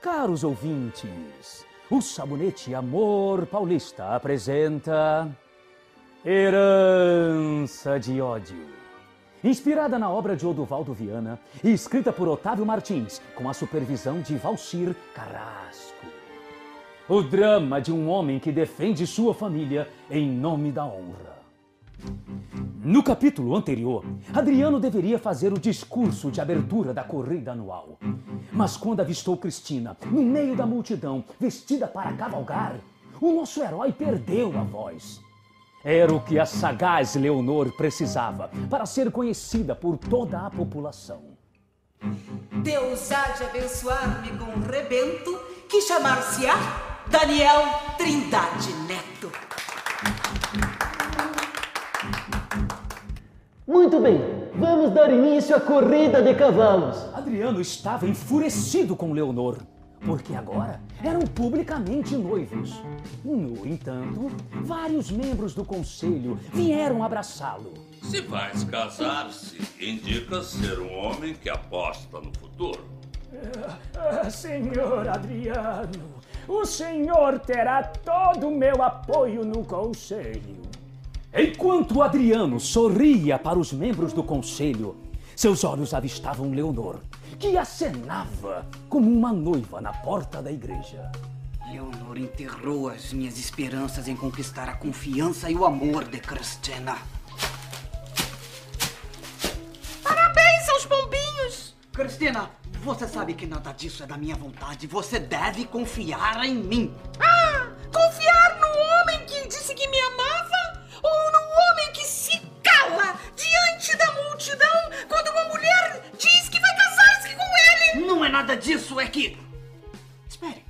Caros ouvintes, o Sabonete Amor Paulista apresenta Herança de Ódio. Inspirada na obra de Oduvaldo Viana e escrita por Otávio Martins, com a supervisão de Valcir Carrasco. O drama de um homem que defende sua família em nome da honra. No capítulo anterior, Adriano deveria fazer o discurso de abertura da corrida anual. Mas quando avistou Cristina no meio da multidão, vestida para cavalgar, o nosso herói perdeu a voz. Era o que a sagaz Leonor precisava para ser conhecida por toda a população. Deus há de abençoar-me com um rebento que chamar-se-á Daniel Trindade Neto. Muito bem, vamos dar início à corrida de cavalos. Adriano estava enfurecido com Leonor, porque agora eram publicamente noivos. No entanto, vários membros do conselho vieram abraçá-lo. Se vais casar-se, indica ser um homem que aposta no futuro. Ah, senhor Adriano, o senhor terá todo o meu apoio no conselho. Enquanto Adriano sorria para os membros do conselho, seus olhos avistavam Leonor, que acenava como uma noiva na porta da igreja. Leonor enterrou as minhas esperanças em conquistar a confiança e o amor de Cristina. Parabéns, seus bombinhos! Cristina, você sabe que nada disso é da minha vontade. Você deve confiar em mim. Ah, confiar no homem que disse disso, é que. Espere,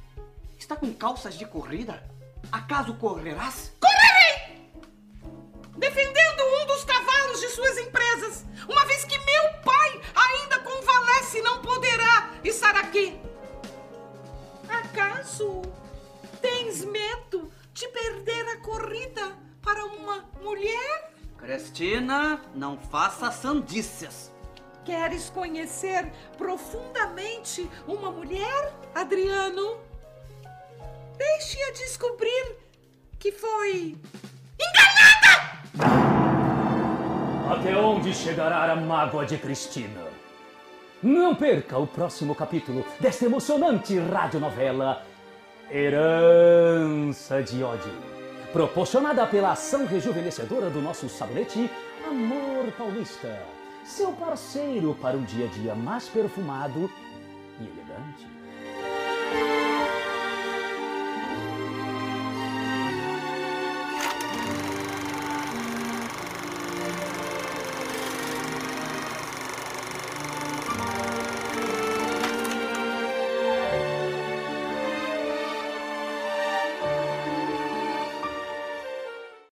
está com calças de corrida? Acaso correrás? Correrei! Defendendo um dos cavalos de suas empresas, uma vez que meu pai ainda convalesce e não poderá estar aqui. Acaso tens medo de perder a corrida? para uma mulher? Cristina, não faça sandices. Queres conhecer profundamente uma mulher, Adriano? Deixe-a descobrir que foi enganada! Até onde chegará a mágoa de Cristina? Não perca o próximo capítulo desta emocionante radionovela Herança de Ódio proporcionada pela ação rejuvenescedora do nosso sabonete Amor Paulista, seu parceiro para um dia a dia mais perfumado e elegante.